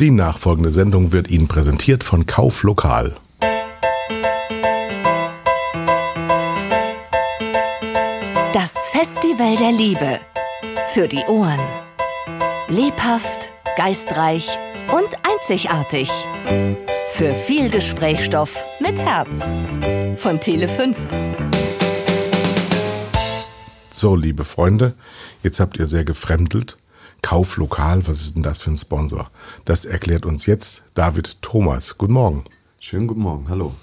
Die nachfolgende Sendung wird Ihnen präsentiert von Kauflokal. Das Festival der Liebe. Für die Ohren. Lebhaft, geistreich und einzigartig. Für viel Gesprächsstoff mit Herz. Von Tele5. So, liebe Freunde, jetzt habt ihr sehr gefremdelt. Kauflokal, was ist denn das für ein Sponsor? Das erklärt uns jetzt David Thomas. Guten Morgen. Schönen guten Morgen, hallo.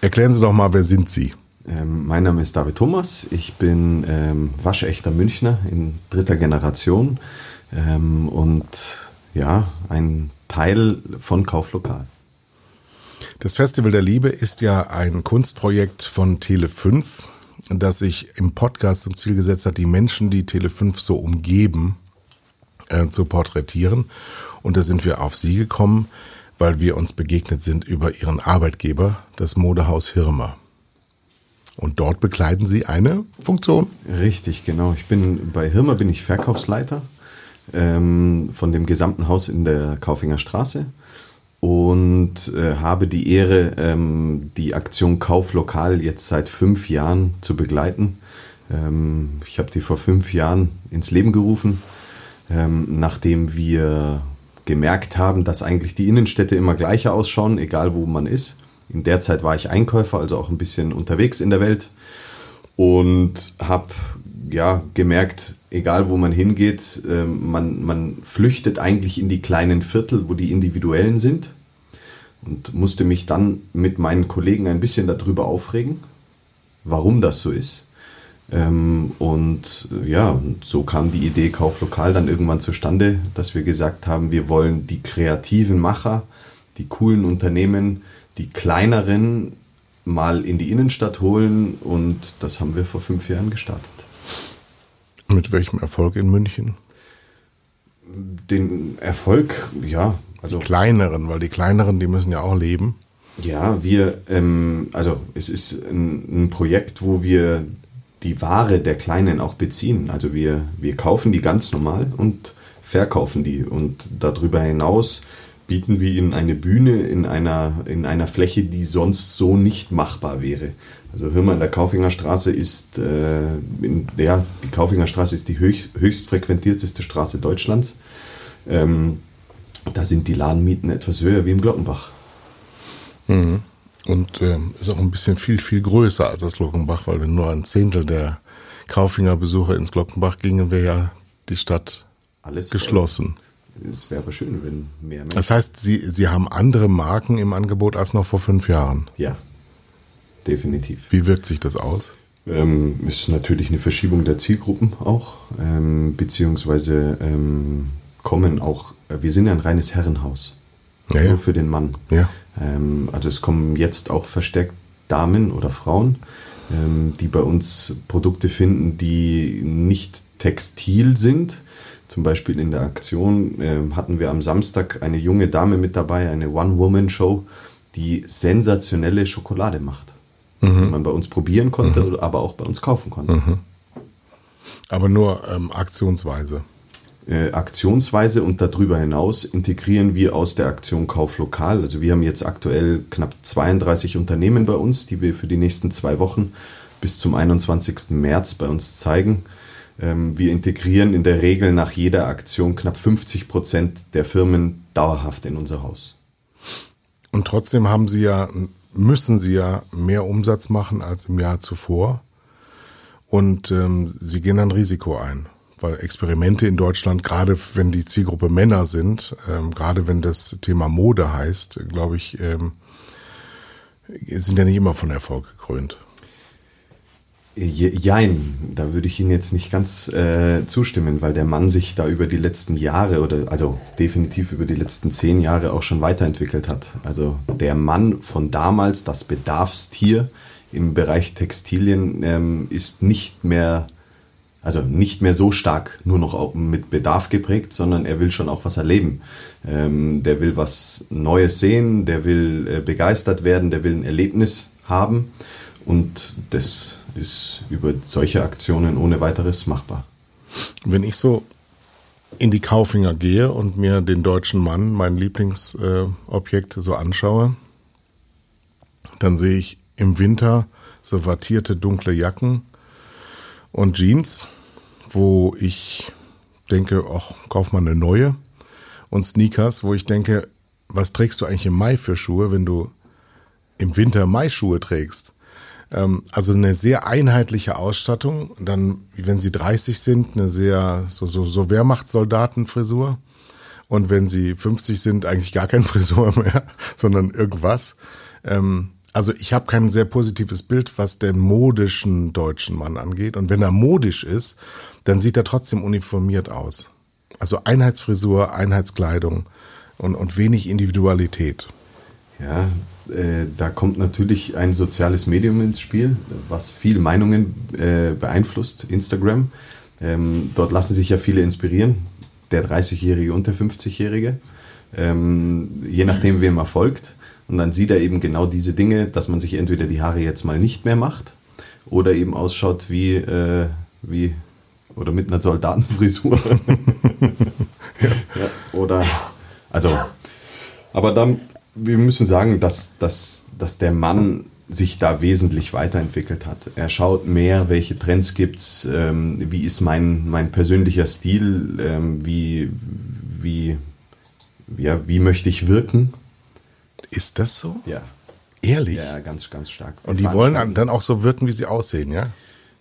Erklären Sie doch mal, wer sind Sie? Ähm, mein Name ist David Thomas. Ich bin ähm, waschechter Münchner in dritter Generation ähm, und ja, ein Teil von Kauflokal. Das Festival der Liebe ist ja ein Kunstprojekt von Tele5, das sich im Podcast zum Ziel gesetzt hat, die Menschen, die Tele5 so umgeben, äh, zu porträtieren. Und da sind wir auf Sie gekommen, weil wir uns begegnet sind über Ihren Arbeitgeber, das Modehaus Hirmer. Und dort bekleiden Sie eine Funktion? Richtig, genau. Ich bin bei Hirmer bin ich Verkaufsleiter ähm, von dem gesamten Haus in der Kaufinger Straße und äh, habe die Ehre, ähm, die Aktion Kauflokal jetzt seit fünf Jahren zu begleiten. Ähm, ich habe die vor fünf Jahren ins Leben gerufen, ähm, nachdem wir gemerkt haben, dass eigentlich die Innenstädte immer gleicher ausschauen, egal wo man ist. In der Zeit war ich Einkäufer, also auch ein bisschen unterwegs in der Welt und habe ja gemerkt, egal wo man hingeht, äh, man, man flüchtet eigentlich in die kleinen Viertel, wo die Individuellen sind und musste mich dann mit meinen Kollegen ein bisschen darüber aufregen, warum das so ist. Ähm, und ja, so kam die Idee Kauflokal dann irgendwann zustande, dass wir gesagt haben, wir wollen die kreativen Macher, die coolen Unternehmen, die kleineren mal in die Innenstadt holen und das haben wir vor fünf Jahren gestartet. Mit welchem Erfolg in München? Den Erfolg, ja, also die kleineren, weil die kleineren, die müssen ja auch leben. Ja, wir, ähm, also es ist ein, ein Projekt, wo wir die Ware der Kleinen auch beziehen. Also wir, wir kaufen die ganz normal und verkaufen die. Und darüber hinaus bieten wir ihnen eine Bühne in einer, in einer Fläche, die sonst so nicht machbar wäre. Also Hirmer in der Kaufinger Straße ist, äh, in der, die Kaufinger Straße ist die höchst, höchst frequentierteste Straße Deutschlands. Ähm, da sind die Ladenmieten etwas höher wie im Glockenbach. Mhm. Und äh, ist auch ein bisschen viel, viel größer als das Glockenbach, weil wenn nur ein Zehntel der Kaufinger Besucher ins Glockenbach gingen, wäre ja die Stadt Alles geschlossen. Es wäre aber schön, wenn mehr Menschen. Das heißt, Sie, Sie haben andere Marken im Angebot als noch vor fünf Jahren. Ja, definitiv. Wie wirkt sich das aus? Ähm, ist natürlich eine Verschiebung der Zielgruppen auch, ähm, beziehungsweise ähm, kommen auch, äh, wir sind ja ein reines Herrenhaus. Ja, nur ja. für den Mann. Ja. Ähm, also es kommen jetzt auch verstärkt Damen oder Frauen, ähm, die bei uns Produkte finden, die nicht textil sind. Zum Beispiel in der Aktion äh, hatten wir am Samstag eine junge Dame mit dabei, eine One-Woman-Show, die sensationelle Schokolade macht. Mhm. Die man bei uns probieren konnte, mhm. aber auch bei uns kaufen konnte. Mhm. Aber nur ähm, aktionsweise äh, aktionsweise und darüber hinaus integrieren wir aus der Aktion Kauf lokal. Also wir haben jetzt aktuell knapp 32 Unternehmen bei uns, die wir für die nächsten zwei Wochen bis zum 21. März bei uns zeigen. Ähm, wir integrieren in der Regel nach jeder Aktion knapp 50 Prozent der Firmen dauerhaft in unser Haus. Und trotzdem haben Sie ja, müssen Sie ja mehr Umsatz machen als im Jahr zuvor. Und ähm, Sie gehen ein Risiko ein weil Experimente in Deutschland, gerade wenn die Zielgruppe Männer sind, ähm, gerade wenn das Thema Mode heißt, glaube ich, ähm, sind ja nicht immer von Erfolg gekrönt. Jein, da würde ich Ihnen jetzt nicht ganz äh, zustimmen, weil der Mann sich da über die letzten Jahre oder also definitiv über die letzten zehn Jahre auch schon weiterentwickelt hat. Also der Mann von damals, das Bedarfstier im Bereich Textilien, ähm, ist nicht mehr also nicht mehr so stark nur noch mit Bedarf geprägt, sondern er will schon auch was erleben. Ähm, der will was Neues sehen, der will äh, begeistert werden, der will ein Erlebnis haben und das ist über solche Aktionen ohne weiteres machbar. Wenn ich so in die Kaufinger gehe und mir den deutschen Mann, mein Lieblingsobjekt, äh, so anschaue, dann sehe ich im Winter so wattierte dunkle Jacken und Jeans, wo ich denke, ach, kauf mal eine neue. Und Sneakers, wo ich denke, was trägst du eigentlich im Mai für Schuhe, wenn du im Winter Maischuhe trägst? Ähm, also eine sehr einheitliche Ausstattung. Dann, wenn sie 30 sind, eine sehr, so, so, so Wehrmachtssoldatenfrisur. Und wenn sie 50 sind, eigentlich gar kein Frisur mehr, sondern irgendwas. Ähm, also ich habe kein sehr positives Bild, was den modischen deutschen Mann angeht. Und wenn er modisch ist, dann sieht er trotzdem uniformiert aus. Also Einheitsfrisur, Einheitskleidung und, und wenig Individualität. Ja, äh, da kommt natürlich ein soziales Medium ins Spiel, was viele Meinungen äh, beeinflusst, Instagram. Ähm, dort lassen sich ja viele inspirieren, der 30-Jährige und der 50-Jährige, ähm, je nachdem, wem er folgt. Und dann sieht er eben genau diese Dinge, dass man sich entweder die Haare jetzt mal nicht mehr macht oder eben ausschaut wie, äh, wie oder mit einer Soldatenfrisur. ja. ja, oder, also, aber dann, wir müssen sagen, dass, dass, dass der Mann sich da wesentlich weiterentwickelt hat. Er schaut mehr, welche Trends gibt's, ähm, wie ist mein, mein persönlicher Stil, ähm, wie, wie, ja, wie möchte ich wirken ist das so? Ja. Ehrlich? Ja, ganz, ganz stark. Und die wollen stark. dann auch so wirken, wie sie aussehen, ja?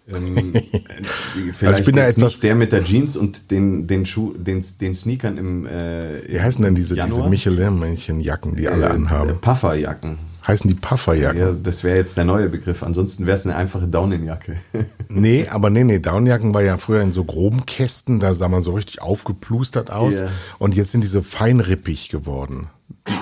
Ähm, vielleicht also ich bin ja etwas nicht der mit der Jeans und den, den Schuh, den, den Sneakern im äh, Wie heißen denn diese, diese Michelin-Männchen-Jacken, die äh, alle anhaben? Pufferjacken. Heißen die Pufferjacken? Ja, das wäre jetzt der neue Begriff. Ansonsten wäre es eine einfache Daunenjacke. nee, aber nee, nee, Daunenjacken war ja früher in so groben Kästen, da sah man so richtig aufgeplustert aus. Yeah. Und jetzt sind die so feinrippig geworden.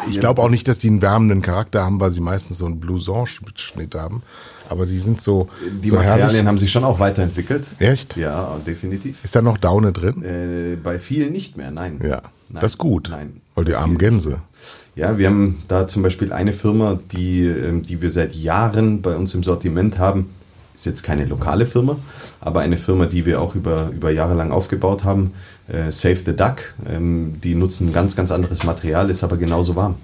Ich glaube auch nicht, dass die einen wärmenden Charakter haben, weil sie meistens so einen Blouson-Schnitt haben. Aber die sind so. Die so Materialien herrlich. haben sich schon auch weiterentwickelt. Echt? Ja, definitiv. Ist da noch Daune drin? Äh, bei vielen nicht mehr, nein. Ja. Nein. Das ist gut. Nein. Weil die armen Gänse. Ja, wir haben da zum Beispiel eine Firma, die, ähm, die wir seit Jahren bei uns im Sortiment haben. Ist jetzt keine lokale Firma, aber eine Firma, die wir auch über, über Jahre lang aufgebaut haben. Äh, Save the Duck. Ähm, die nutzen ganz, ganz anderes Material, ist aber genauso warm.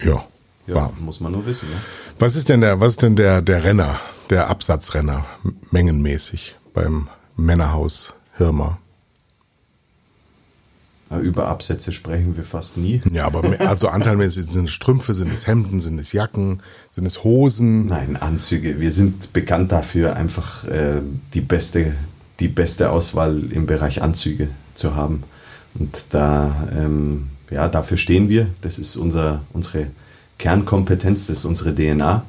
Ja, ja warm. Muss man nur wissen. Ne? Was ist denn der, was ist denn der, der Renner, der Absatzrenner, mengenmäßig beim Männerhaus Hirmer? Über Absätze sprechen wir fast nie. Ja, aber also anteilmäßig sind es Strümpfe, sind es Hemden, sind es Jacken, sind es Hosen? Nein, Anzüge. Wir sind bekannt dafür, einfach äh, die, beste, die beste Auswahl im Bereich Anzüge zu haben. Und da, ähm, ja, dafür stehen wir. Das ist unser, unsere Kernkompetenz, das ist unsere DNA.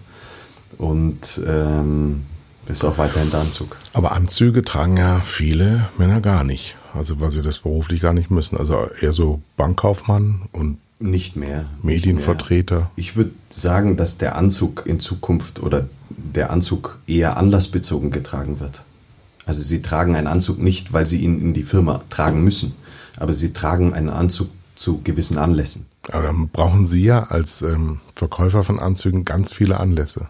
Und ähm, das ist auch weiterhin der Anzug. Aber Anzüge tragen ja viele Männer gar nicht. Also weil sie das beruflich gar nicht müssen. Also eher so Bankkaufmann und nicht mehr. Medienvertreter. Nicht mehr. Ich würde sagen, dass der Anzug in Zukunft oder der Anzug eher anlassbezogen getragen wird. Also sie tragen einen Anzug nicht, weil sie ihn in die Firma tragen müssen, aber sie tragen einen Anzug zu gewissen Anlässen. Aber dann brauchen Sie ja als ähm, Verkäufer von Anzügen ganz viele Anlässe.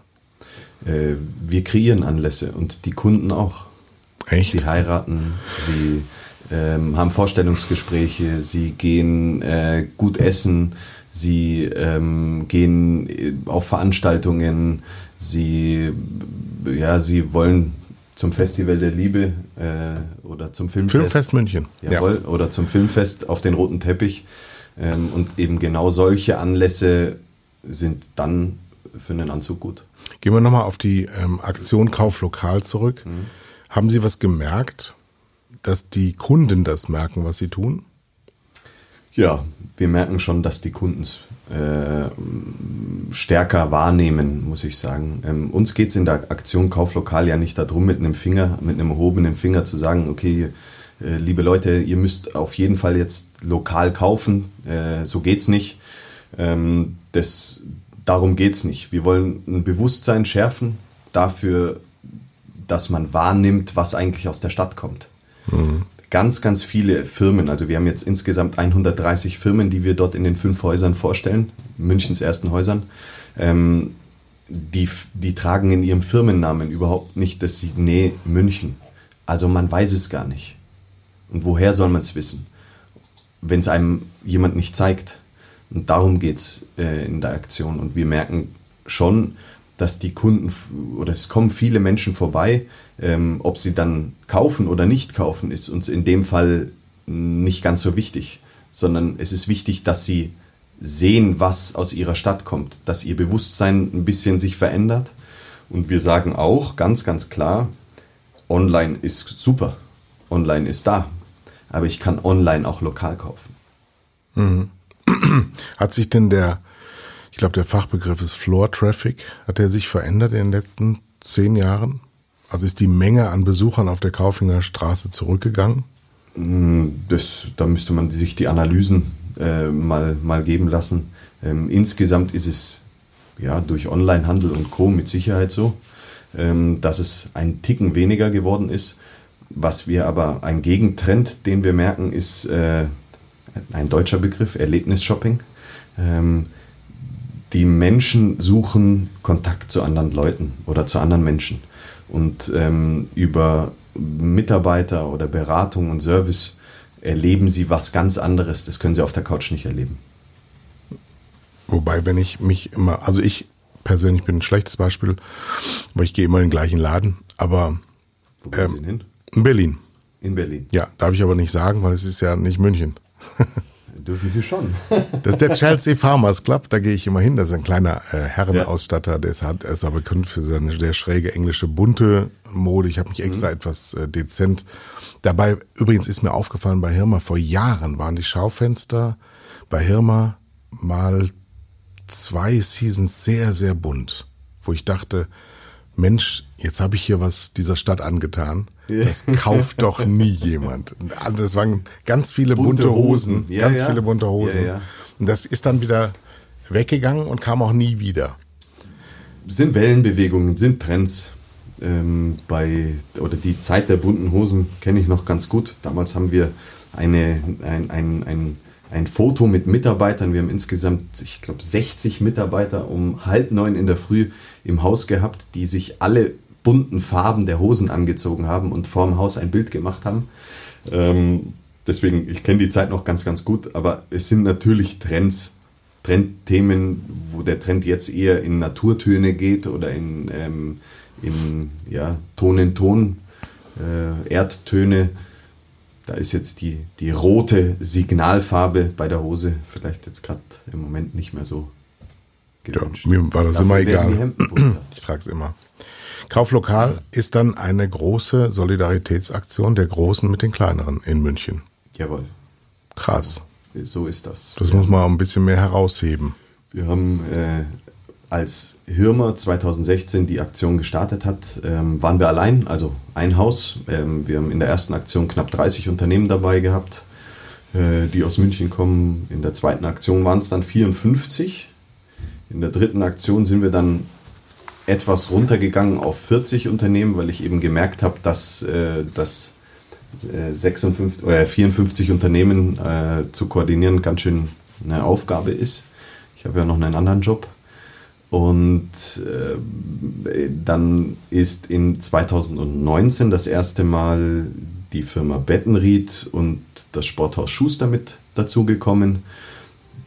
Äh, wir kreieren Anlässe und die Kunden auch. Echt? Sie heiraten, sie ähm, haben Vorstellungsgespräche, sie gehen äh, gut essen, sie ähm, gehen äh, auf Veranstaltungen, sie, ja, sie wollen zum Festival der Liebe äh, oder zum Filmfest. Filmfest München. Jawohl, ja. oder zum Filmfest auf den roten Teppich. Ähm, und eben genau solche Anlässe sind dann für einen Anzug gut. Gehen wir nochmal auf die ähm, Aktion Kauf lokal zurück. Mhm. Haben Sie was gemerkt, dass die Kunden das merken, was sie tun? Ja, wir merken schon, dass die Kunden es äh, stärker wahrnehmen, muss ich sagen. Ähm, uns geht es in der Aktion Kauflokal ja nicht darum, mit einem Finger, mit einem erhobenen Finger zu sagen, okay, äh, liebe Leute, ihr müsst auf jeden Fall jetzt lokal kaufen. Äh, so geht's nicht. Ähm, das, darum geht's nicht. Wir wollen ein Bewusstsein schärfen dafür, dass man wahrnimmt, was eigentlich aus der Stadt kommt. Mhm. Ganz, ganz viele Firmen, also wir haben jetzt insgesamt 130 Firmen, die wir dort in den fünf Häusern vorstellen, Münchens ersten Häusern. Ähm, die, die tragen in ihrem Firmennamen überhaupt nicht das Signet München. Also man weiß es gar nicht. Und woher soll man es wissen, wenn es einem jemand nicht zeigt? Und darum geht es äh, in der Aktion. Und wir merken schon, dass die Kunden oder es kommen viele Menschen vorbei, ähm, ob sie dann kaufen oder nicht kaufen, ist uns in dem Fall nicht ganz so wichtig, sondern es ist wichtig, dass sie sehen, was aus ihrer Stadt kommt, dass ihr Bewusstsein ein bisschen sich verändert. Und wir sagen auch ganz, ganz klar, online ist super, online ist da, aber ich kann online auch lokal kaufen. Mhm. Hat sich denn der ich glaube, der Fachbegriff ist Floor Traffic. Hat er sich verändert in den letzten zehn Jahren? Also ist die Menge an Besuchern auf der Kaufinger Straße zurückgegangen? Mm, das, da müsste man sich die Analysen äh, mal, mal geben lassen. Ähm, insgesamt ist es ja durch Onlinehandel und Co. mit Sicherheit so, ähm, dass es ein Ticken weniger geworden ist. Was wir aber, ein Gegentrend, den wir merken, ist äh, ein deutscher Begriff, Erlebnisshopping. Ähm, die Menschen suchen Kontakt zu anderen Leuten oder zu anderen Menschen. Und ähm, über Mitarbeiter oder Beratung und Service erleben sie was ganz anderes. Das können sie auf der Couch nicht erleben. Wobei, wenn ich mich immer, also ich persönlich bin ein schlechtes Beispiel, weil ich gehe immer in den gleichen Laden, aber Wo gehen ähm, Sie hin? In Berlin. In Berlin. Ja, darf ich aber nicht sagen, weil es ist ja nicht München. Dürfen Sie schon. das ist der Chelsea Farmers Club, da gehe ich immer hin. Das ist ein kleiner äh, Herrenausstatter, der ist, hat, ist aber bekannt für seine sehr schräge englische bunte Mode. Ich habe mich extra mhm. etwas äh, dezent. Dabei, übrigens ist mir aufgefallen, bei Hirma vor Jahren waren die Schaufenster bei Hirma mal zwei Seasons sehr, sehr bunt. Wo ich dachte, Mensch, jetzt habe ich hier was dieser Stadt angetan. Das kauft doch nie jemand. Das waren ganz viele bunte, bunte Hosen, Ja, ganz ja. viele bunte Hosen. Ja, und das ist dann wieder weggegangen und kam auch nie wieder. Sind Wellenbewegungen, sind Trends. Ähm, bei, oder die Zeit der bunten Hosen kenne ich noch ganz gut. Damals haben wir eine, ein, ein, ein, ein Foto mit Mitarbeitern. Wir haben insgesamt, ich glaube, 60 Mitarbeiter um halb neun in der Früh im Haus gehabt, die sich alle bunten Farben der Hosen angezogen haben und vorm Haus ein Bild gemacht haben. Ähm, deswegen, ich kenne die Zeit noch ganz, ganz gut, aber es sind natürlich Trends, Trendthemen, wo der Trend jetzt eher in Naturtöne geht oder in, ähm, in ja, Ton in Ton, äh, Erdtöne. Da ist jetzt die, die rote Signalfarbe bei der Hose vielleicht jetzt gerade im Moment nicht mehr so gewünscht. Ja, mir war das Dafür immer egal. Ich trage es immer. Kauflokal ist dann eine große Solidaritätsaktion der Großen mit den Kleineren in München. Jawohl. Krass. So ist das. Das ja. muss man ein bisschen mehr herausheben. Wir haben äh, als Hirmer 2016 die Aktion gestartet hat, ähm, waren wir allein, also ein Haus. Ähm, wir haben in der ersten Aktion knapp 30 Unternehmen dabei gehabt, äh, die aus München kommen. In der zweiten Aktion waren es dann 54. In der dritten Aktion sind wir dann etwas runtergegangen auf 40 Unternehmen, weil ich eben gemerkt habe, dass, äh, dass äh, 56, äh, 54 Unternehmen äh, zu koordinieren ganz schön eine Aufgabe ist. Ich habe ja noch einen anderen Job. Und äh, dann ist in 2019 das erste Mal die Firma Bettenried und das Sporthaus Schuster mit dazugekommen.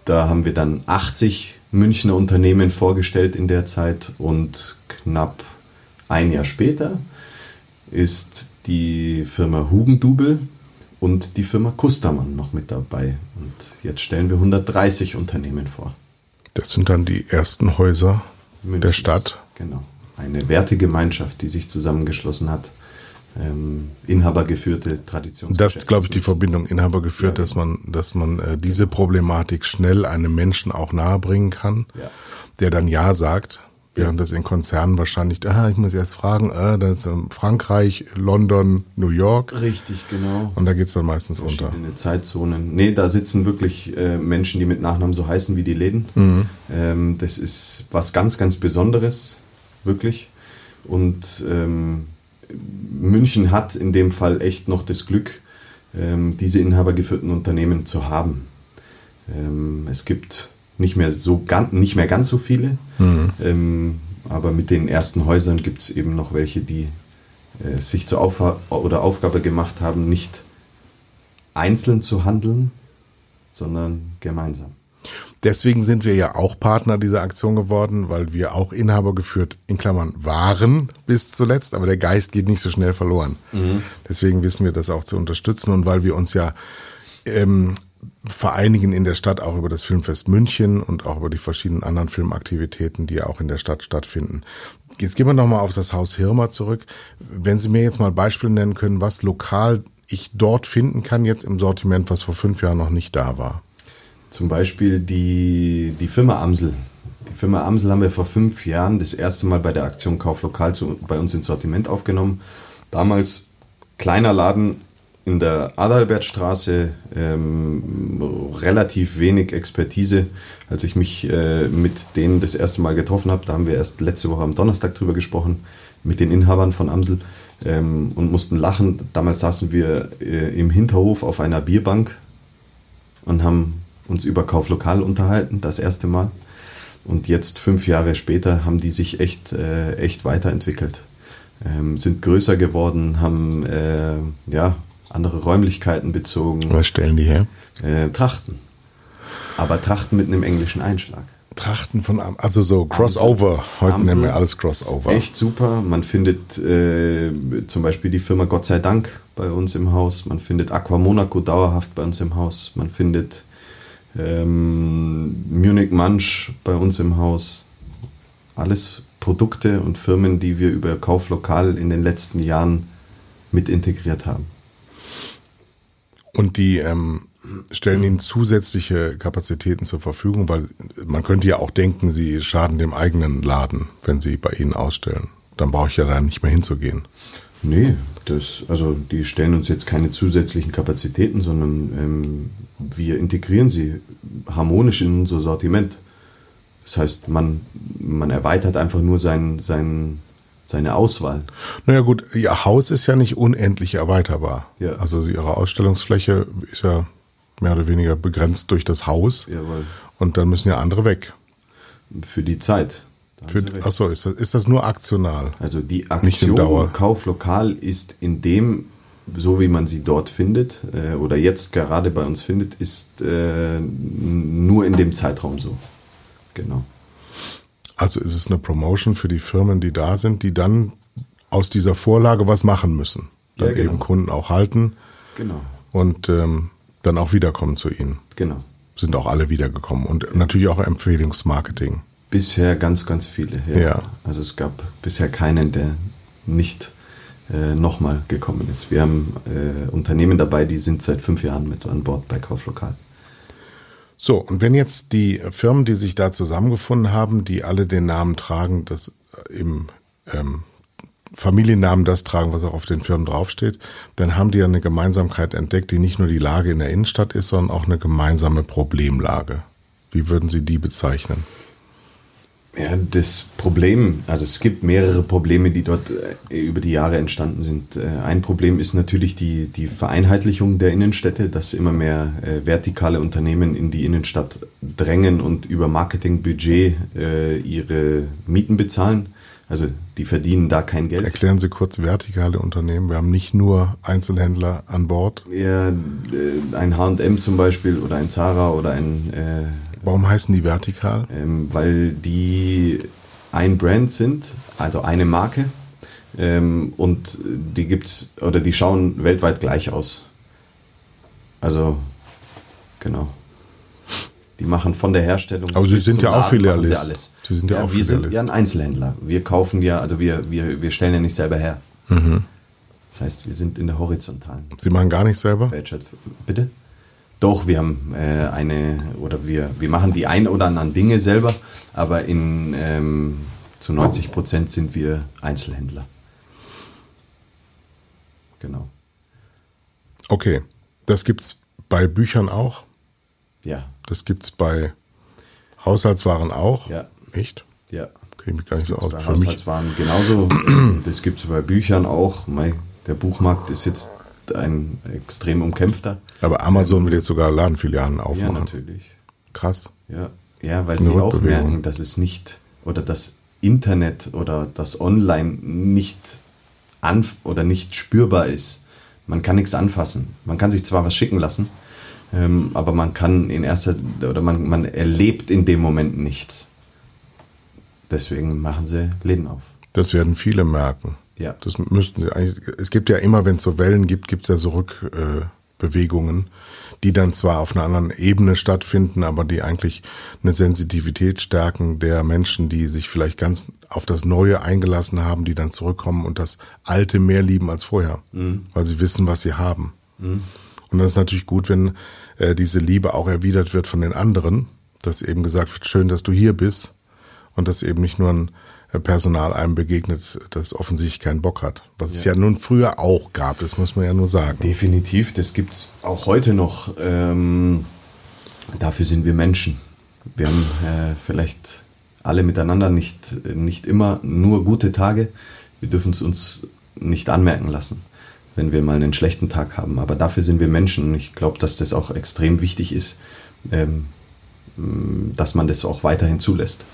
Da haben wir dann 80 Münchner Unternehmen vorgestellt in der Zeit und knapp ein Jahr später ist die Firma Hugendubel und die Firma Kustermann noch mit dabei. Und jetzt stellen wir 130 Unternehmen vor. Das sind dann die ersten Häuser Münchens, der Stadt. Genau. Eine Wertegemeinschaft, die sich zusammengeschlossen hat ähm, inhabergeführte Tradition. Das ist, glaube ich, die Verbindung inhabergeführt, ja, dass man, dass man äh, diese Problematik schnell einem Menschen auch nahebringen kann, ja. der dann ja sagt. Während das in Konzernen wahrscheinlich, ah, ich muss erst fragen, äh, das ist Frankreich, London, New York. Richtig, genau. Und da geht's dann meistens unter. Zeitzonen. Nee, da sitzen wirklich äh, Menschen, die mit Nachnamen so heißen wie die Läden. Mhm. Ähm, das ist was ganz, ganz Besonderes, wirklich. Und ähm, München hat in dem Fall echt noch das Glück, ähm, diese inhabergeführten Unternehmen zu haben. Ähm, es gibt nicht mehr, so, nicht mehr ganz so viele, mhm. ähm, aber mit den ersten Häusern gibt es eben noch welche, die äh, sich zur Aufha oder Aufgabe gemacht haben, nicht einzeln zu handeln, sondern gemeinsam. Deswegen sind wir ja auch Partner dieser Aktion geworden, weil wir auch Inhaber geführt, in Klammern, waren bis zuletzt, aber der Geist geht nicht so schnell verloren. Mhm. Deswegen wissen wir das auch zu unterstützen und weil wir uns ja ähm, vereinigen in der Stadt auch über das Filmfest München und auch über die verschiedenen anderen Filmaktivitäten, die auch in der Stadt stattfinden. Jetzt gehen wir nochmal auf das Haus Hirmer zurück. Wenn Sie mir jetzt mal Beispiele nennen können, was lokal ich dort finden kann, jetzt im Sortiment, was vor fünf Jahren noch nicht da war. Zum Beispiel die, die Firma Amsel. Die Firma Amsel haben wir vor fünf Jahren das erste Mal bei der Aktion Kauf Lokal zu, bei uns ins Sortiment aufgenommen. Damals kleiner Laden in der Adalbertstraße, ähm, relativ wenig Expertise. Als ich mich äh, mit denen das erste Mal getroffen habe, da haben wir erst letzte Woche am Donnerstag drüber gesprochen, mit den Inhabern von Amsel ähm, und mussten lachen. Damals saßen wir äh, im Hinterhof auf einer Bierbank und haben uns über Kauflokal unterhalten, das erste Mal. Und jetzt, fünf Jahre später, haben die sich echt, äh, echt weiterentwickelt. Ähm, sind größer geworden, haben äh, ja, andere Räumlichkeiten bezogen. Was stellen die her? Äh, Trachten. Aber Trachten mit einem englischen Einschlag. Trachten von, also so Crossover. Heute Amsel, nennen wir alles Crossover. Echt super. Man findet äh, zum Beispiel die Firma Gott sei Dank bei uns im Haus. Man findet Aqua Monaco dauerhaft bei uns im Haus. Man findet ähm, Munich Munch bei uns im Haus. Alles Produkte und Firmen, die wir über Kauflokal in den letzten Jahren mit integriert haben. Und die ähm, stellen ihnen zusätzliche Kapazitäten zur Verfügung, weil man könnte ja auch denken, sie schaden dem eigenen Laden, wenn sie bei ihnen ausstellen. Dann brauche ich ja da nicht mehr hinzugehen. Nee, das, also die stellen uns jetzt keine zusätzlichen Kapazitäten, sondern ähm, wir integrieren sie harmonisch in unser Sortiment. Das heißt, man, man erweitert einfach nur sein, sein, seine Auswahl. Naja gut, Ihr Haus ist ja nicht unendlich erweiterbar. Ja. Also Ihre Ausstellungsfläche ist ja mehr oder weniger begrenzt durch das Haus. Jawohl. Und dann müssen ja andere weg. Für die Zeit. Für, achso, ist das, ist das nur aktional? Also die Aktion Kauflokal ist in dem so wie man sie dort findet äh, oder jetzt gerade bei uns findet, ist äh, nur in dem Zeitraum so. Genau. Also ist es eine Promotion für die Firmen, die da sind, die dann aus dieser Vorlage was machen müssen. Dann ja, genau. eben Kunden auch halten. Genau. Und ähm, dann auch wiederkommen zu ihnen. Genau. Sind auch alle wiedergekommen. Und natürlich auch Empfehlungsmarketing. Bisher ganz, ganz viele. Ja. ja. Also es gab bisher keinen, der nicht äh, nochmal gekommen ist. Wir haben äh, Unternehmen dabei, die sind seit fünf Jahren mit an Bord bei Kauflokal. So, und wenn jetzt die Firmen, die sich da zusammengefunden haben, die alle den Namen tragen, das äh, im ähm, Familiennamen das tragen, was auch auf den Firmen draufsteht, dann haben die ja eine Gemeinsamkeit entdeckt, die nicht nur die Lage in der Innenstadt ist, sondern auch eine gemeinsame Problemlage. Wie würden Sie die bezeichnen? Ja, das Problem, also es gibt mehrere Probleme, die dort äh, über die Jahre entstanden sind. Äh, ein Problem ist natürlich die, die Vereinheitlichung der Innenstädte, dass immer mehr äh, vertikale Unternehmen in die Innenstadt drängen und über Marketingbudget äh, ihre Mieten bezahlen. Also die verdienen da kein Geld. Erklären Sie kurz vertikale Unternehmen. Wir haben nicht nur Einzelhändler an Bord. Ja, ein H&M zum Beispiel oder ein Zara oder ein äh, Warum heißen die vertikal? Ähm, weil die ein Brand sind, also eine Marke. Ähm, und die gibt's oder die schauen weltweit gleich aus. Also genau. Die machen von der Herstellung. Aber Sie sind ja Laden, auch Filialist. Sie. Sie sind ja, ja auch wir Filialist. sind ja ein Einzelhändler. Wir kaufen ja, also wir, wir, wir stellen ja nicht selber her. Mhm. Das heißt, wir sind in der horizontalen. Sie machen gar nicht selber? Bitte? Doch, wir haben äh, eine, oder wir, wir machen die ein oder anderen Dinge selber, aber in, ähm, zu 90 Prozent sind wir Einzelhändler. Genau. Okay, das gibt's bei Büchern auch? Ja. Das gibt's bei Haushaltswaren auch? Ja. Echt? Ja. Kriege ich mich gar nicht so aus. Bei Haushaltswaren genauso. das gibt's bei Büchern auch. Der Buchmarkt ist jetzt ein extrem umkämpfter. Aber Amazon will jetzt sogar Ladenfilialen aufmachen. Ja, natürlich. Krass. Ja, ja weil Eine sie auch merken, dass es nicht oder das Internet oder das Online nicht an oder nicht spürbar ist. Man kann nichts anfassen. Man kann sich zwar was schicken lassen, ähm, aber man kann in erster oder man, man erlebt in dem Moment nichts. Deswegen machen sie Läden auf. Das werden viele merken. Ja. Das müssten sie eigentlich. Es gibt ja immer, wenn es so Wellen gibt, gibt es ja so Rückbewegungen, die dann zwar auf einer anderen Ebene stattfinden, aber die eigentlich eine Sensitivität stärken der Menschen, die sich vielleicht ganz auf das Neue eingelassen haben, die dann zurückkommen und das Alte mehr lieben als vorher, mhm. weil sie wissen, was sie haben. Mhm. Und das ist natürlich gut, wenn äh, diese Liebe auch erwidert wird von den anderen, dass eben gesagt wird, schön, dass du hier bist und dass eben nicht nur ein Personal einem begegnet, das offensichtlich keinen Bock hat. Was ja. es ja nun früher auch gab, das muss man ja nur sagen. Definitiv, das gibt's auch heute noch. Ähm, dafür sind wir Menschen. Wir haben äh, vielleicht alle miteinander nicht, nicht immer nur gute Tage. Wir dürfen es uns nicht anmerken lassen, wenn wir mal einen schlechten Tag haben. Aber dafür sind wir Menschen und ich glaube, dass das auch extrem wichtig ist, ähm, dass man das auch weiterhin zulässt.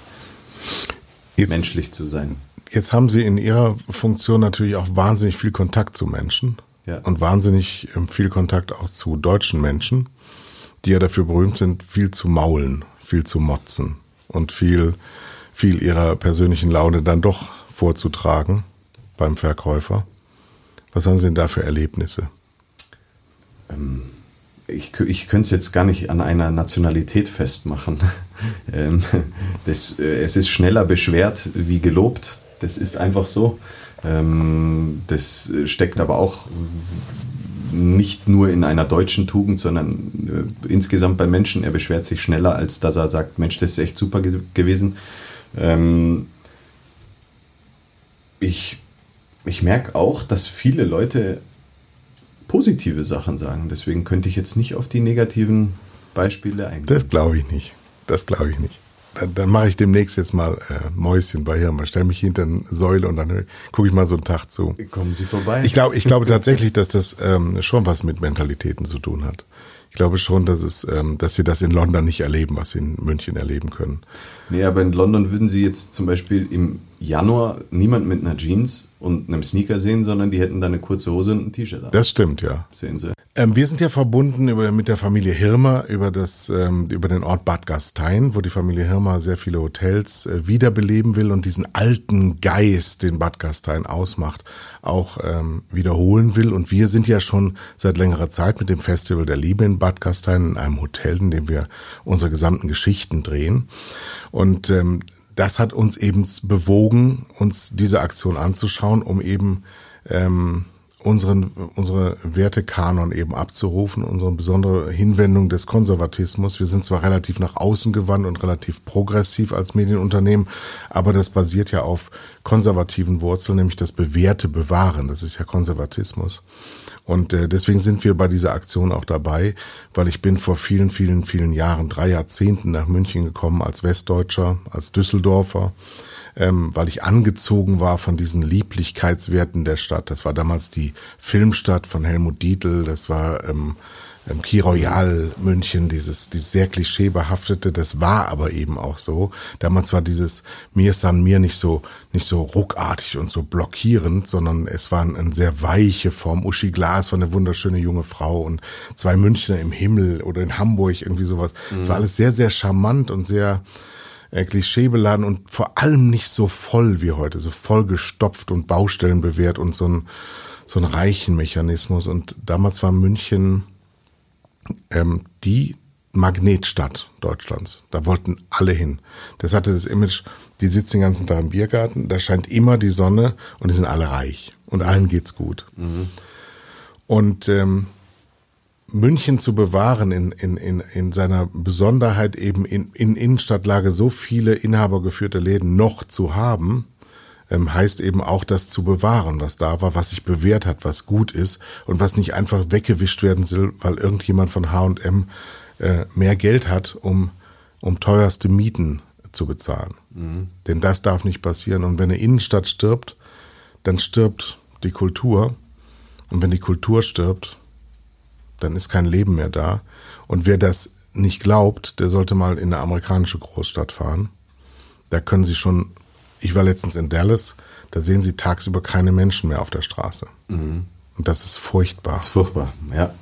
Jetzt, menschlich zu sein. Jetzt haben Sie in Ihrer Funktion natürlich auch wahnsinnig viel Kontakt zu Menschen ja. und wahnsinnig ähm, viel Kontakt auch zu deutschen Menschen, die ja dafür berühmt sind, viel zu maulen, viel zu motzen und viel, viel ihrer persönlichen Laune dann doch vorzutragen beim Verkäufer. Was haben Sie denn da für Erlebnisse? Ähm, ich, ich könnte es jetzt gar nicht an einer Nationalität festmachen. ähm, das, äh, es ist schneller beschwert wie gelobt. Das ist einfach so. Ähm, das steckt aber auch nicht nur in einer deutschen Tugend, sondern äh, insgesamt bei Menschen. Er beschwert sich schneller, als dass er sagt, Mensch, das ist echt super ge gewesen. Ähm, ich ich merke auch, dass viele Leute positive Sachen sagen. Deswegen könnte ich jetzt nicht auf die negativen Beispiele eingehen. Das glaube ich nicht. Das glaube ich nicht. Dann, dann mache ich demnächst jetzt mal äh, Mäuschen bei Hirn. Stelle mich hinter eine Säule und dann gucke ich mal so einen Tag zu. Kommen Sie vorbei. Ich glaube, ich glaube tatsächlich, dass das ähm, schon was mit Mentalitäten zu tun hat. Ich glaube schon, dass es, ähm, dass sie das in London nicht erleben, was sie in München erleben können. Nee, aber in London würden sie jetzt zum Beispiel im Januar niemand mit einer Jeans und einem Sneaker sehen, sondern die hätten da eine kurze Hose und ein T-Shirt an. Das stimmt, ja. Sehen Sie. Ähm, wir sind ja verbunden über, mit der Familie Hirmer über, das, ähm, über den Ort Bad Gastein, wo die Familie Hirmer sehr viele Hotels äh, wiederbeleben will und diesen alten Geist, den Bad Gastein ausmacht, auch ähm, wiederholen will. Und wir sind ja schon seit längerer Zeit mit dem Festival der Liebe in Bad Gastein in einem Hotel, in dem wir unsere gesamten Geschichten drehen. Und ähm, das hat uns eben bewogen, uns diese Aktion anzuschauen, um eben ähm, unseren, unsere Wertekanon eben abzurufen, unsere besondere Hinwendung des Konservatismus. Wir sind zwar relativ nach außen gewandt und relativ progressiv als Medienunternehmen, aber das basiert ja auf konservativen Wurzeln, nämlich das Bewährte bewahren. Das ist ja Konservatismus. Und äh, deswegen sind wir bei dieser Aktion auch dabei, weil ich bin vor vielen, vielen, vielen Jahren, drei Jahrzehnten nach München gekommen als Westdeutscher, als Düsseldorfer, ähm, weil ich angezogen war von diesen Lieblichkeitswerten der Stadt. Das war damals die Filmstadt von Helmut Dietl, das war ähm, ähm, Key Royal München, dieses, dieses sehr klischeebehaftete, das war aber eben auch so. Damals war dieses Mir San Mir nicht so, nicht so ruckartig und so blockierend, sondern es war eine sehr weiche Form. Uschi Glas war eine wunderschöne junge Frau und zwei Münchner im Himmel oder in Hamburg irgendwie sowas. Es mhm. war alles sehr, sehr charmant und sehr, äh, klischeebeladen und vor allem nicht so voll wie heute, so voll gestopft und Baustellen bewährt und so ein, so ein reichen Mechanismus. Und damals war München ähm, die Magnetstadt Deutschlands. Da wollten alle hin. Das hatte das Image, die sitzen den ganzen Tag im Biergarten, da scheint immer die Sonne und die sind alle reich und allen geht's gut. Mhm. Und ähm, München zu bewahren in, in, in, in seiner Besonderheit eben in, in Innenstadtlage so viele inhabergeführte Läden noch zu haben, ähm, heißt eben auch das zu bewahren, was da war, was sich bewährt hat, was gut ist und was nicht einfach weggewischt werden soll, weil irgendjemand von H&M äh, mehr Geld hat, um, um teuerste Mieten zu bezahlen. Mhm. Denn das darf nicht passieren. Und wenn eine Innenstadt stirbt, dann stirbt die Kultur. Und wenn die Kultur stirbt, dann ist kein Leben mehr da. Und wer das nicht glaubt, der sollte mal in eine amerikanische Großstadt fahren. Da können Sie schon ich war letztens in Dallas, da sehen Sie tagsüber keine Menschen mehr auf der Straße. Mhm. Und das ist furchtbar. Das ist furchtbar, ja.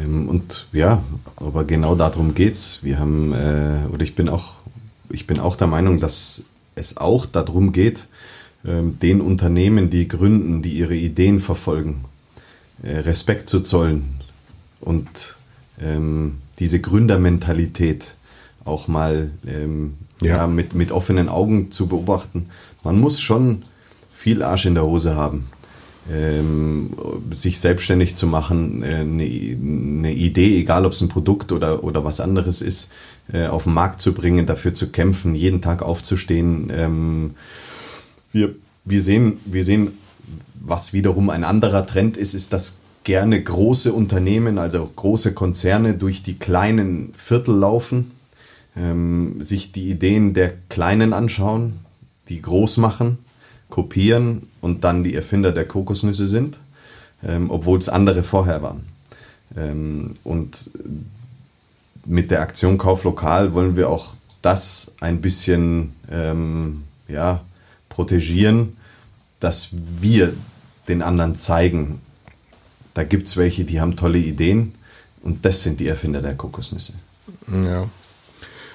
Ähm, und ja, aber genau darum geht's. Wir haben, äh, oder ich bin auch, ich bin auch der Meinung, dass es auch darum geht, ähm, den Unternehmen, die gründen, die ihre Ideen verfolgen, äh, Respekt zu zollen und ähm, diese Gründermentalität auch mal ähm, ja. ja. mit, mit offenen Augen zu beobachten. Man muss schon viel Arsch in der Hose haben ähm, sich selbstständig zu machen, äh, eine, eine, Idee, egal ob es ein Produkt oder, oder was anderes ist, äh, auf den Markt zu bringen, dafür zu kämpfen, jeden Tag aufzustehen. Ähm, wir, wir, sehen, wir sehen, was wiederum ein anderer Trend ist, ist, dass gerne große Unternehmen, also große Konzerne durch die kleinen Viertel laufen, ähm, sich die Ideen der Kleinen anschauen, die groß machen kopieren und dann die Erfinder der Kokosnüsse sind, ähm, obwohl es andere vorher waren. Ähm, und mit der Aktion Kauf lokal wollen wir auch das ein bisschen ähm, ja, protegieren, dass wir den anderen zeigen, da gibt es welche, die haben tolle Ideen und das sind die Erfinder der Kokosnüsse. Ja.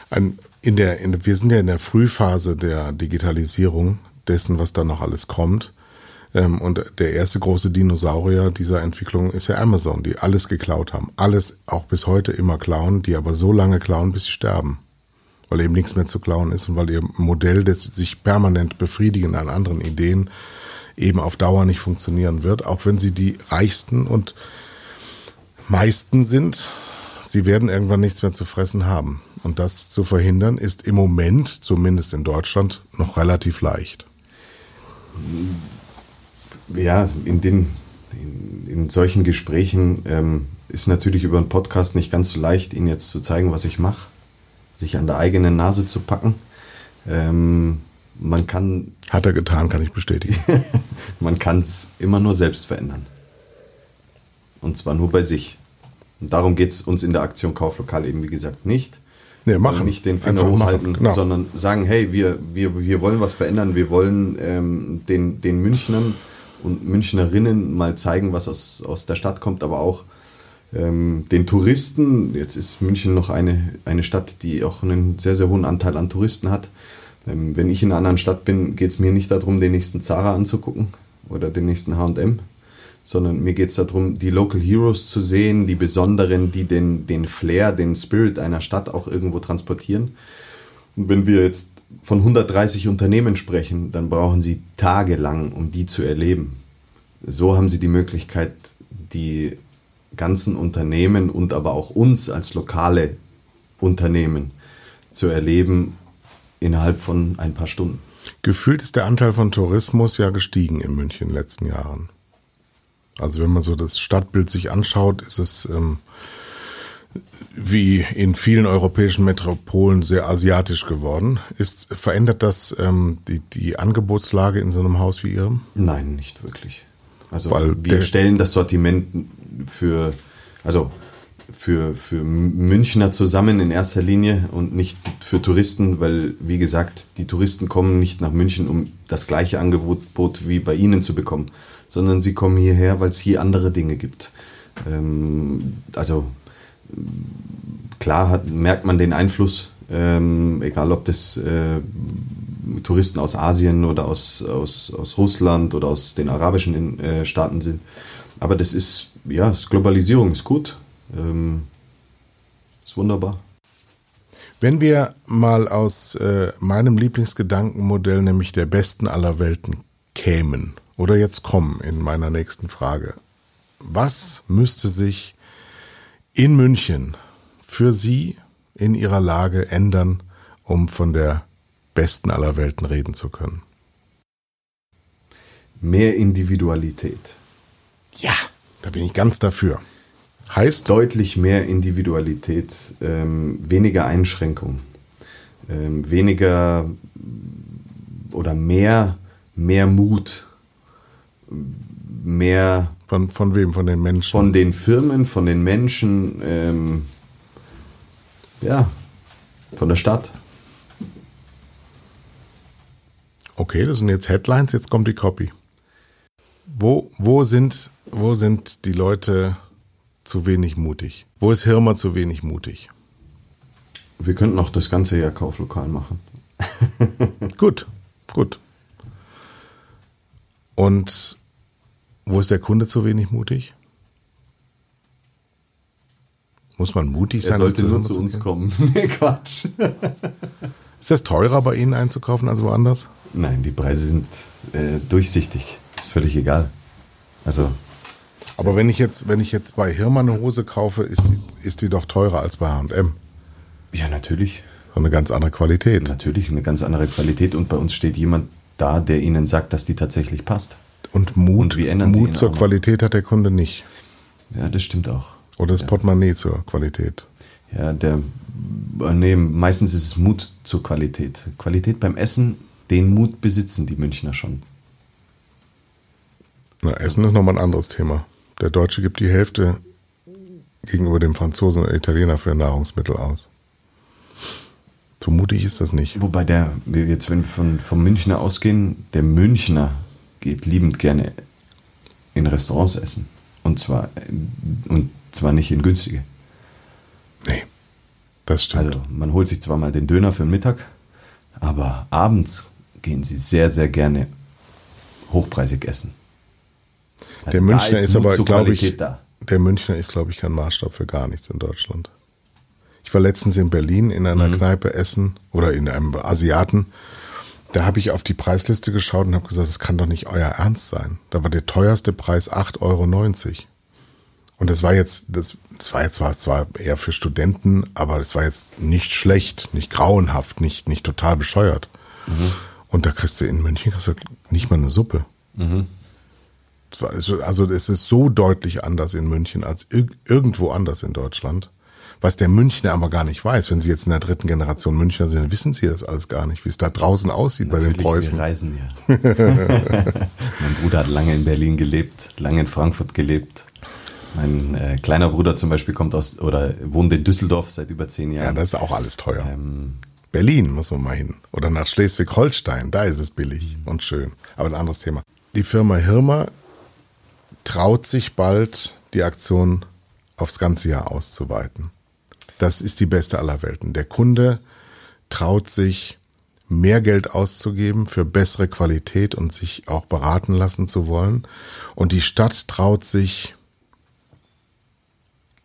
Ein, in der, in, wir sind ja in der Frühphase der Digitalisierung dessen, was da noch alles kommt. Ähm, und der erste große Dinosaurier dieser Entwicklung ist ja Amazon, die alles geklaut haben. Alles auch bis heute immer klauen, die aber so lange klauen, bis sie sterben. Weil eben nichts mehr zu klauen ist und weil ihr Modell, das sich permanent befriedigen an anderen Ideen, eben auf Dauer nicht funktionieren wird, auch wenn sie die reichsten und meisten sind. Sie werden irgendwann nichts mehr zu fressen haben. Und das zu verhindern ist im Moment, zumindest in Deutschland, noch relativ leicht ja, in den in, in solchen Gesprächen ähm, ist natürlich über einen Podcast nicht ganz so leicht, Ihnen jetzt zu zeigen, was ich mache, sich an der eigenen Nase zu packen. Ähm, man kann. Hat er getan, kann ich bestätigen. man kann es immer nur selbst verändern. Und zwar nur bei sich. Und darum geht es uns in der Aktion Kauflokal eben, wie gesagt, nicht. Nee, machen. nicht den Finger Einfach hochhalten, genau. sondern sagen, hey, wir, wir, wir wollen was verändern, wir wollen ähm, den, den Münchnern und Münchnerinnen mal zeigen, was aus, aus der Stadt kommt, aber auch ähm, den Touristen. Jetzt ist München noch eine, eine Stadt, die auch einen sehr, sehr hohen Anteil an Touristen hat. Ähm, wenn ich in einer anderen Stadt bin, geht es mir nicht darum, den nächsten Zara anzugucken oder den nächsten HM, sondern mir geht es darum, die Local Heroes zu sehen, die Besonderen, die den, den Flair, den Spirit einer Stadt auch irgendwo transportieren. Und wenn wir jetzt von 130 Unternehmen sprechen, dann brauchen sie tagelang, um die zu erleben. So haben sie die Möglichkeit, die ganzen Unternehmen und aber auch uns als lokale Unternehmen zu erleben innerhalb von ein paar Stunden. Gefühlt ist der Anteil von Tourismus ja gestiegen in München in den letzten Jahren. Also wenn man so das Stadtbild sich anschaut, ist es ähm, wie in vielen europäischen Metropolen sehr asiatisch geworden. Ist, verändert das ähm, die, die Angebotslage in so einem Haus wie Ihrem? Nein, nicht wirklich. Also Weil wir stellen das Sortiment für, also für, für Münchner zusammen in erster Linie und nicht für Touristen, weil, wie gesagt, die Touristen kommen nicht nach München, um das gleiche Angebot wie bei Ihnen zu bekommen, sondern sie kommen hierher, weil es hier andere Dinge gibt. Ähm, also klar hat, merkt man den Einfluss, ähm, egal ob das äh, Touristen aus Asien oder aus, aus, aus Russland oder aus den arabischen äh, Staaten sind. Aber das ist, ja, das Globalisierung ist gut. Ähm, ist wunderbar. Wenn wir mal aus äh, meinem Lieblingsgedankenmodell, nämlich der besten aller Welten, kämen, oder jetzt kommen in meiner nächsten Frage. Was müsste sich in München für Sie in Ihrer Lage ändern, um von der besten aller Welten reden zu können? Mehr Individualität. Ja, da bin ich ganz dafür. Heißt deutlich mehr Individualität, ähm, weniger Einschränkung, ähm, weniger oder mehr, mehr Mut, mehr. Von, von wem? Von den Menschen? Von den Firmen, von den Menschen, ähm, ja, von der Stadt. Okay, das sind jetzt Headlines, jetzt kommt die Copy. Wo, wo sind, wo sind die Leute zu wenig mutig? Wo ist Hirmer zu wenig mutig? Wir könnten auch das ganze Jahr Kauflokal machen. Gut, gut. Und wo ist der Kunde zu wenig mutig? Muss man mutig sein? Er sollte um nur zu uns gehen? kommen. nee, Quatsch. Ist das teurer bei Ihnen einzukaufen als woanders? Nein, die Preise sind äh, durchsichtig. Ist völlig egal. Also, Aber wenn ich jetzt, wenn ich jetzt bei Hirmer eine Hose kaufe, ist die, ist die doch teurer als bei H&M. ja, natürlich. So eine ganz andere Qualität. Natürlich eine ganz andere Qualität und bei uns steht jemand da, der Ihnen sagt, dass die tatsächlich passt. Und Mut, Und wie ändern Sie ihn Mut zur? Qualität hat der Kunde nicht. Ja, das stimmt auch. Oder das Portemonnaie zur Qualität. Ja, der, äh, nee, meistens ist es Mut zur Qualität. Qualität beim Essen, den Mut besitzen die Münchner schon. Na, Essen ist nochmal ein anderes Thema. Der Deutsche gibt die Hälfte gegenüber dem Franzosen oder Italiener für Nahrungsmittel aus. So mutig ist das nicht. Wobei der, jetzt wenn wir von, vom Münchner ausgehen, der Münchner geht liebend gerne in Restaurants essen. Und zwar, und zwar nicht in günstige. Nee, das stimmt. Also man holt sich zwar mal den Döner für den Mittag, aber abends gehen sie sehr, sehr gerne hochpreisig essen. Also der Münchner ist, Mut aber, glaube ich, da. der Münchner ist, glaube ich, kein Maßstab für gar nichts in Deutschland. Ich war letztens in Berlin in einer Mhm. Kneipe essen oder in einem Asiaten. Da habe ich auf die Preisliste geschaut und habe gesagt, das kann doch nicht euer Ernst sein. Da war der teuerste Preis 8,90 Euro. Und das war jetzt, das, das war jetzt zwar, zwar eher für Studenten, aber das war jetzt nicht schlecht, nicht grauenhaft, nicht, nicht total bescheuert. Mhm. Und da kriegst du in München kriegst du nicht mal eine Suppe. War- Also also es ist so deutlich anders in München als ir irgendwo anders in Deutschland. Was der Münchner aber gar nicht weiß. Wenn Sie jetzt in der dritten Generation Münchner sind, wissen Sie das alles gar nicht, wie es da draußen aussieht bei den Natürlich, Preußen. Wir reisen ja. mein Bruder hat lange in Berlin gelebt, lange in Frankfurt gelebt. Mein äh, kleiner Bruder zum Beispiel kommt aus oder wohnt in Düsseldorf seit über zehn Ja, Jahren. das ist auch alles teuer. ähm, Berlin muss man mal hin. Oder nach Schleswig-Holstein, da ist es billig und schön. Aber ein anderes Thema. Die Firma Hirmer traut sich bald, die Aktion aufs ganze Jahr auszuweiten. Das ist die beste aller Welten. Der Kunde traut sich, mehr Geld auszugeben für bessere Qualität und sich auch beraten lassen zu wollen. Und die Stadt traut sich,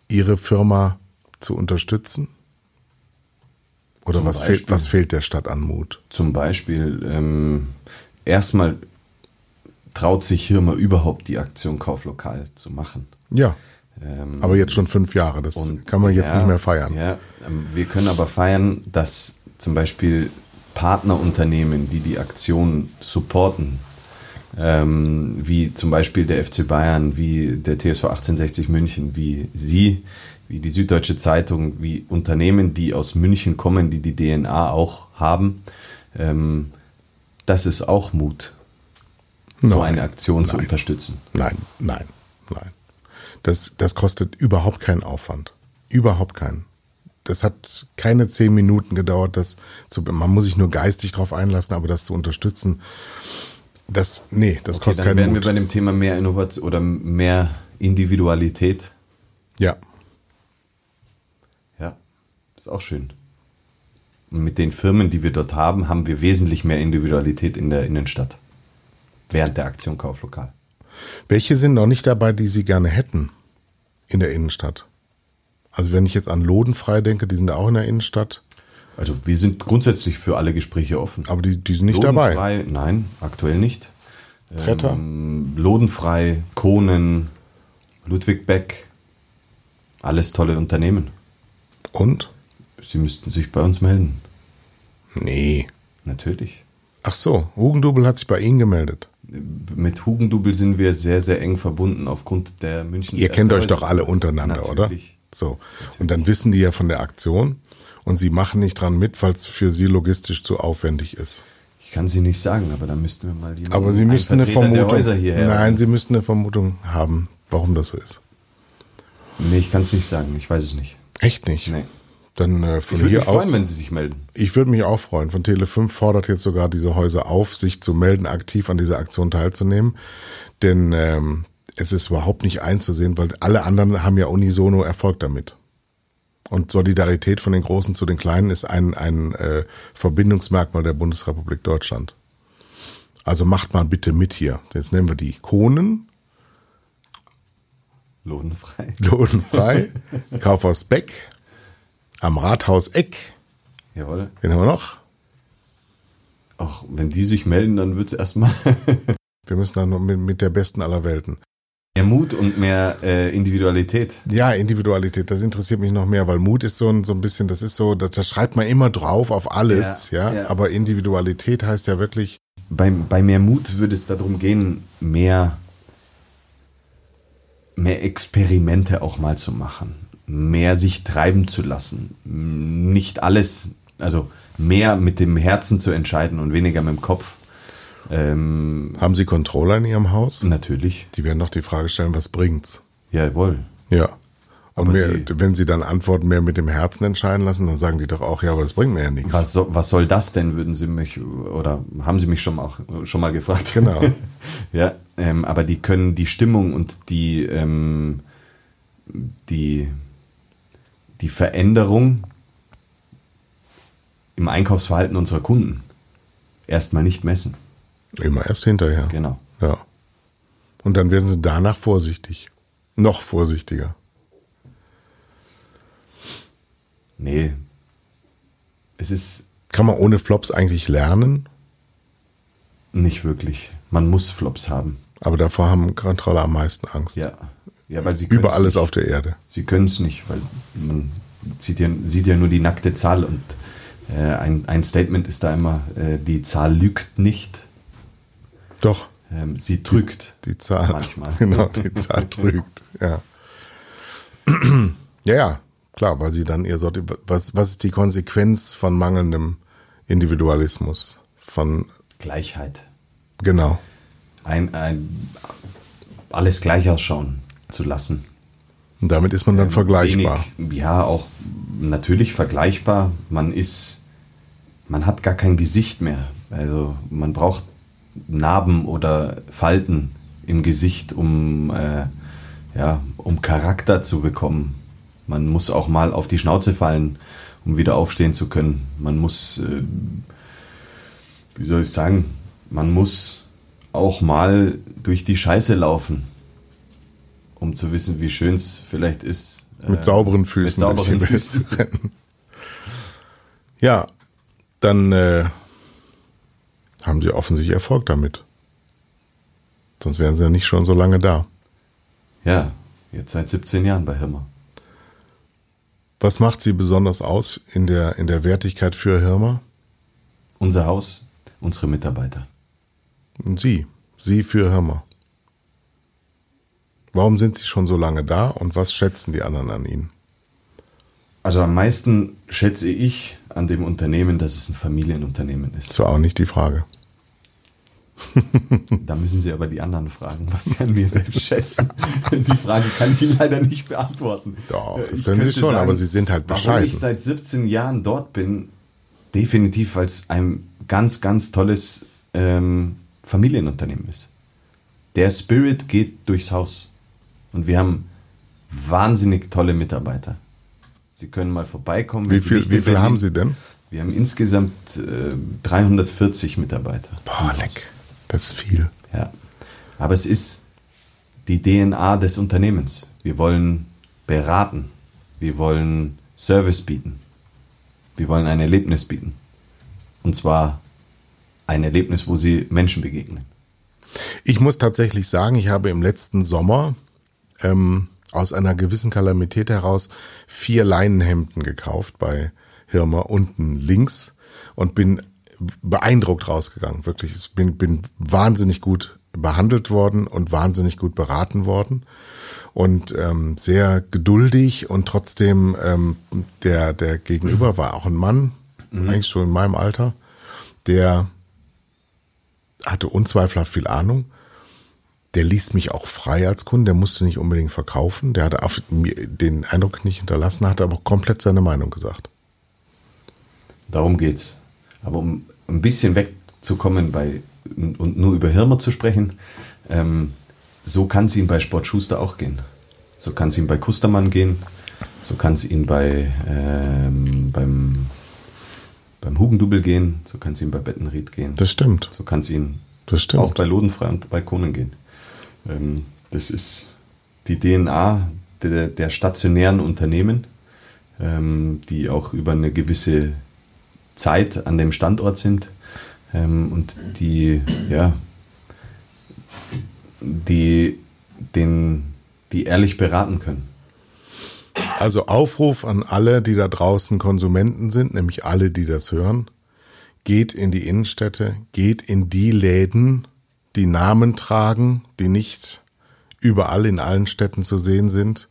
ihre Firma zu unterstützen. Oder Zum was fehlt, Beispiel? was fehlt der Stadt an Mut? zum Beispiel ähm, erstmal traut sich Hirma überhaupt die Aktion Kauflokal zu machen. Ja, Ähm, aber jetzt schon fünf Jahre. Das Und kann man jetzt ja, nicht mehr feiern. Ja, ähm, wir können aber feiern, dass zum Beispiel Partnerunternehmen, die die Aktion supporten, ähm, wie zum Beispiel der FC Bayern, wie der TSV 1860 München, wie Sie, wie die Süddeutsche Zeitung, wie Unternehmen, die aus München kommen, die die DNA auch haben, ähm, das ist auch Mut, so Nein, eine Aktion zu nein. unterstützen. Nein, nein, nein. Das, das kostet überhaupt keinen Aufwand. Überhaupt keinen. Das hat keine zehn Minuten gedauert, das zu, man muss sich nur geistig drauf einlassen, aber das zu unterstützen, das, nee, das Okay, kostet dann keinen wären wir Mut. bei dem Thema mehr Innovation oder mehr Individualität. Ja, Ja, ist auch schön. Und mit den Firmen, die wir dort haben, haben wir wesentlich mehr Individualität in der Innenstadt. Während der Aktion Kauflokal. Welche sind noch nicht dabei, die Sie gerne hätten in der Innenstadt? Also wenn ich jetzt an Lodenfrei denke, die sind da auch in der Innenstadt, Also wir sind grundsätzlich für alle Gespräche offen. aber die, die sind nicht dabei. Lodenfrei, nein, aktuell nicht. Tretter? Ähm, Lodenfrei, Kohnen, Ludwig Beck, alles tolle Unternehmen. Und? Sie müssten sich bei uns melden. Nee. Natürlich. Ach so, Hugendubel hat sich bei Ihnen gemeldet. Mit Hugendubel sind wir sehr, sehr eng verbunden aufgrund der München. Ihr kennt euch doch alle untereinander, oder? Natürlich. So. Und dann wissen die ja von der Aktion und sie machen nicht dran mit, weil es für sie logistisch zu aufwendig ist. Ich kann sie nicht sagen, aber da müssten wir mal jemanden, Aber sie müssten eine Vermutung. Nein, sie müssten eine Vermutung haben, warum das so ist. Nee, ich kann es nicht sagen. Ich weiß es nicht. Echt nicht. Nee. Dann äh, von Ich würde hier mich freuen, aus. wenn Sie sich melden. Ich würde mich auch freuen. Von Tele5 fordert jetzt sogar diese Häuser auf, sich zu melden, aktiv an dieser Aktion teilzunehmen. Denn ähm, es ist überhaupt nicht einzusehen, weil alle anderen haben ja unisono Erfolg damit. Und Solidarität von den Großen zu den Kleinen ist ein, ein äh, Verbindungsmerkmal der Bundesrepublik Deutschland. Also macht mal bitte mit hier. Jetzt nehmen wir die Kohnen, Lohnfrei. lohnfrei, Kaufhaus Beck, am Rathaus Eck. Jawohl. Wen haben wir noch? Auch wenn die sich melden, dann wird es erstmal Wir müssen dann noch mit, mit der besten aller Welten. mehr Mut und mehr äh, Individualität. Ja, Individualität, das interessiert mich noch mehr, weil Mut ist so ein, so ein bisschen, das ist so, das, das schreibt man immer drauf auf alles, ja, Ja, ja. aber Individualität heißt ja wirklich, Bei, bei mehr Mut würde es darum gehen, mehr, mehr Experimente auch mal zu machen, mehr sich treiben zu lassen, nicht alles, also mehr mit dem Herzen zu entscheiden und weniger mit dem Kopf. Ähm, haben Sie Controller in Ihrem Haus? natürlich, Die werden doch die Frage stellen, was bringt's? jawohl. Ja. Und mehr, Sie- wenn Sie dann antworten, mehr mit dem Herzen entscheiden lassen, dann sagen die doch auch, ja, aber das bringt mir ja nichts. Was, so, was soll das denn, würden Sie mich, oder haben Sie mich schon mal, schon mal gefragt? Genau. ja, ähm, aber die können die Stimmung und die, ähm, die, die Veränderung im Einkaufsverhalten unserer Kunden erstmal nicht messen. Immer erst hinterher. Genau. Ja. Und dann werden Sie danach vorsichtig. Noch vorsichtiger. Nee. Es ist Kann man ohne Flops eigentlich lernen? nicht wirklich. Man muss Flops haben. Aber davor haben Controller am meisten Angst. Ja. Ja, weil sie Über alles nicht. auf der Erde. Sie können es nicht, weil man sieht ja, sieht ja nur die nackte Zahl und äh, ein, ein Statement ist da immer, äh, die Zahl lügt nicht, Doch, ähm, sie trügt. die Zahl. Manchmal. Genau, die Zahl trügt. Ja. ja, ja, klar, weil sie dann ihr Sorti was, was ist die Konsequenz von mangelndem Individualismus? Von, Gleichheit. genau. Ein, ein, alles gleich ausschauen zu lassen. Und damit ist man dann vergleichbar. Wenig, ja, auch natürlich vergleichbar. Man ist, man hat gar kein Gesicht mehr. Also man braucht Narben oder Falten im Gesicht, um, äh, ja, um Charakter zu bekommen. Man muss auch mal auf die Schnauze fallen, um wieder aufstehen zu können. Man muss, äh, wie soll ich sagen, man muss auch mal durch die Scheiße laufen, um zu wissen, wie schön es vielleicht ist. Mit äh, sauberen Füßen. Mit sauberen Füßen. zu rennen. Ja, dann äh, haben sie offensichtlich Erfolg damit. Sonst wären sie ja nicht schon so lange da. Ja, jetzt seit 17 Jahren bei Hirmer. Was macht sie besonders aus in der, in der Wertigkeit für Hirma? Unser Haus, unsere Mitarbeiter. Und Sie, Sie für Hirma. Warum sind Sie schon so lange da und was schätzen die anderen an Ihnen? Also am meisten schätze ich an dem Unternehmen, dass es ein Familienunternehmen ist. Das war auch nicht die Frage. Da müssen Sie aber die anderen fragen, was Sie an mir selbst schätzen. Die Frage kann ich Ihnen leider nicht beantworten. Doch, das Ich können Sie schon, aber Sie sind halt Warum bescheiden. ich seit 17 Jahren dort bin, definitiv, weil es ein ganz, ganz tolles ähm, Familienunternehmen ist. Der Spirit geht durchs Haus. Und wir haben wahnsinnig tolle Mitarbeiter. Sie können mal vorbeikommen. Wie viel, wie viel haben Sie denn? Wir haben insgesamt äh, 340 Mitarbeiter. Boah, leck. Das ist viel. Ja. Aber es ist die DNA des Unternehmens. Wir wollen beraten. Wir wollen Service bieten. Wir wollen ein Erlebnis bieten. Und zwar ein Erlebnis, wo sie Menschen begegnen. Ich muss tatsächlich sagen, ich habe im letzten Sommer ähm, aus einer gewissen Kalamität heraus vier Leinenhemden gekauft bei Hirmer unten links und bin beeindruckt rausgegangen. Wirklich, ich bin, bin wahnsinnig gut behandelt worden und wahnsinnig gut beraten worden und ähm, sehr geduldig und trotzdem ähm, der der Gegenüber war auch ein Mann, eigentlich so in meinem Alter, der hatte unzweifelhaft viel Ahnung der ließ mich auch frei als Kunde, der musste nicht unbedingt verkaufen, der hatte den Eindruck nicht hinterlassen, hat aber komplett seine Meinung gesagt. Darum geht's. Aber um ein bisschen wegzukommen bei und nur über Hirmer zu sprechen, ähm, so kann es ihm bei Sport Schuster auch gehen. So kann es ihm bei Kustermann gehen. So kann es ihm bei, ähm, beim, beim Hugendubel gehen. So kann es ihm bei Bettenried gehen. Das stimmt. So kann es ihm Das stimmt. auch bei Lodenfrei und bei Konen gehen. Ähm, das ist die DNA der, der stationären Unternehmen, ähm, die auch über eine gewisse Zeit an dem Standort sind ähm, und die, ja, die, den, die ehrlich beraten können. Also Aufruf an alle, die da draußen Konsumenten sind, nämlich alle, die das hören. Geht in die Innenstädte, geht in die Läden, die Namen tragen, die nicht überall in allen Städten zu sehen sind.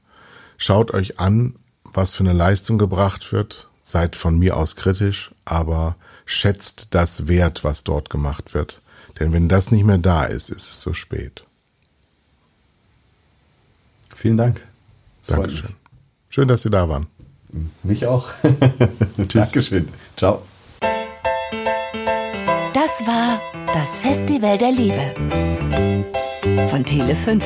Schaut euch an, was für eine Leistung gebracht wird. Seid von mir aus kritisch, aber schätzt das wert, was dort gemacht wird. Denn wenn das nicht mehr da ist, ist es zu spät. Vielen Dank. Das Dankeschön. Schön, dass Sie da waren. Mich, mich auch. Tschüss. Dankeschön. Ciao. Das war das Festival der Liebe von Tele 5.